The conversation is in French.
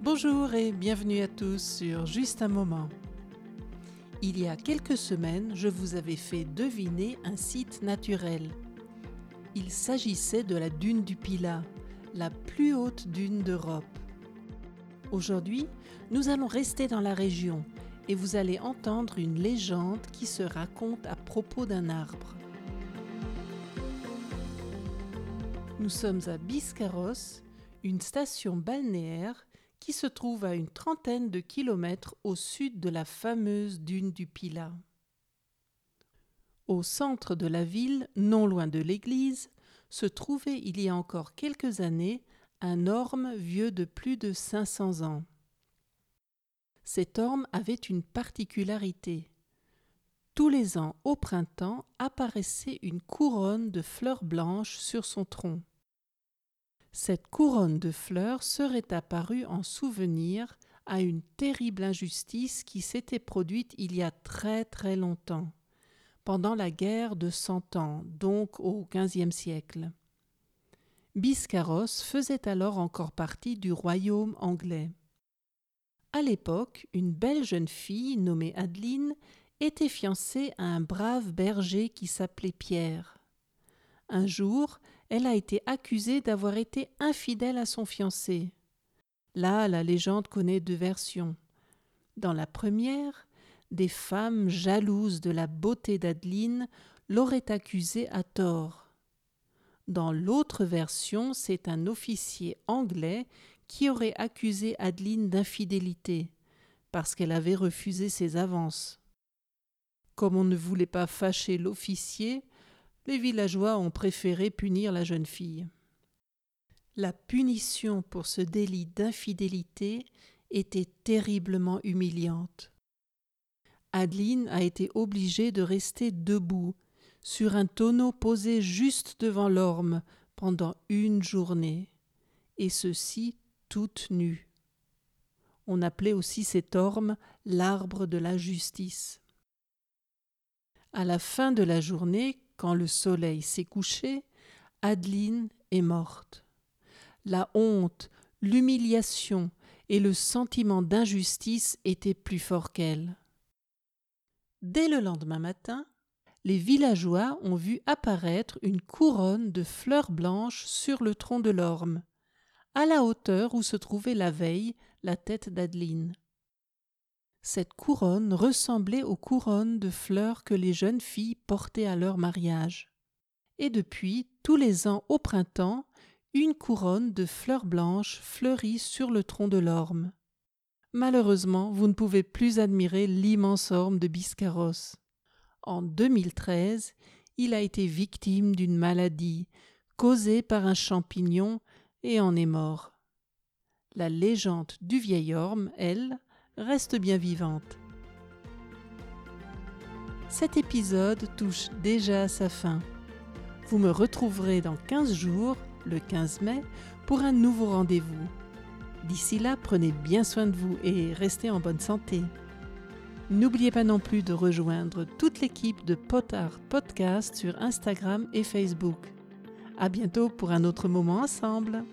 Bonjour et bienvenue à tous sur Juste un moment. Il y a quelques semaines, je vous avais fait deviner un site naturel. Il s'agissait de la dune du Pilat, la plus haute dune d'Europe. Aujourd'hui, nous allons rester dans la région et vous allez entendre une légende qui se raconte à propos d'un arbre. Nous sommes à Biscarros, une station balnéaire qui se trouve à une trentaine de kilomètres au sud de la fameuse dune du Pilat. Au centre de la ville, non loin de l'église, se trouvait il y a encore quelques années un orme vieux de plus de 500 ans. Cet orme avait une particularité. Tous les ans, au printemps, apparaissait une couronne de fleurs blanches sur son tronc. Cette couronne de fleurs serait apparue en souvenir à une terrible injustice qui s'était produite il y a très très longtemps, pendant la guerre de Cent Ans, donc au XVe siècle. Biscarros faisait alors encore partie du royaume anglais. À l'époque, une belle jeune fille nommée Adeline était fiancée à un brave berger qui s'appelait Pierre. Un jour, elle a été accusée d'avoir été infidèle à son fiancé. Là, la légende connaît deux versions. Dans la première, des femmes jalouses de la beauté d'Adeline l'auraient accusée à tort. Dans l'autre version, c'est un officier anglais qui aurait accusé Adeline d'infidélité, parce qu'elle avait refusé ses avances. Comme on ne voulait pas fâcher l'officier, les villageois ont préféré punir la jeune fille. La punition pour ce délit d'infidélité était terriblement humiliante. Adeline a été obligée de rester debout sur un tonneau posé juste devant l'orme pendant une journée, et ceci toute nue. On appelait aussi cet orme l'arbre de la justice. À la fin de la journée, quand le soleil s'est couché, Adeline est morte. La honte, l'humiliation et le sentiment d'injustice étaient plus forts qu'elle. Dès le lendemain matin, les villageois ont vu apparaître une couronne de fleurs blanches sur le tronc de l'orme, à la hauteur où se trouvait la veille la tête d'Adeline. Cette couronne ressemblait aux couronnes de fleurs que les jeunes filles portaient à leur mariage. Et depuis, tous les ans au printemps, une couronne de fleurs blanches fleurit sur le tronc de l'orme. Malheureusement, vous ne pouvez plus admirer l'immense orme de Biscarros. En 2013, il a été victime d'une maladie causée par un champignon et en est mort. La légende du vieil orme, elle, reste bien vivante. Cet épisode touche déjà à sa fin. Vous me retrouverez dans 15 jours, le 15 mai, pour un nouveau rendez-vous. D'ici là, prenez bien soin de vous et restez en bonne santé. N'oubliez pas non plus de rejoindre toute l'équipe de Potard Podcast sur Instagram et Facebook. À bientôt pour un autre moment ensemble.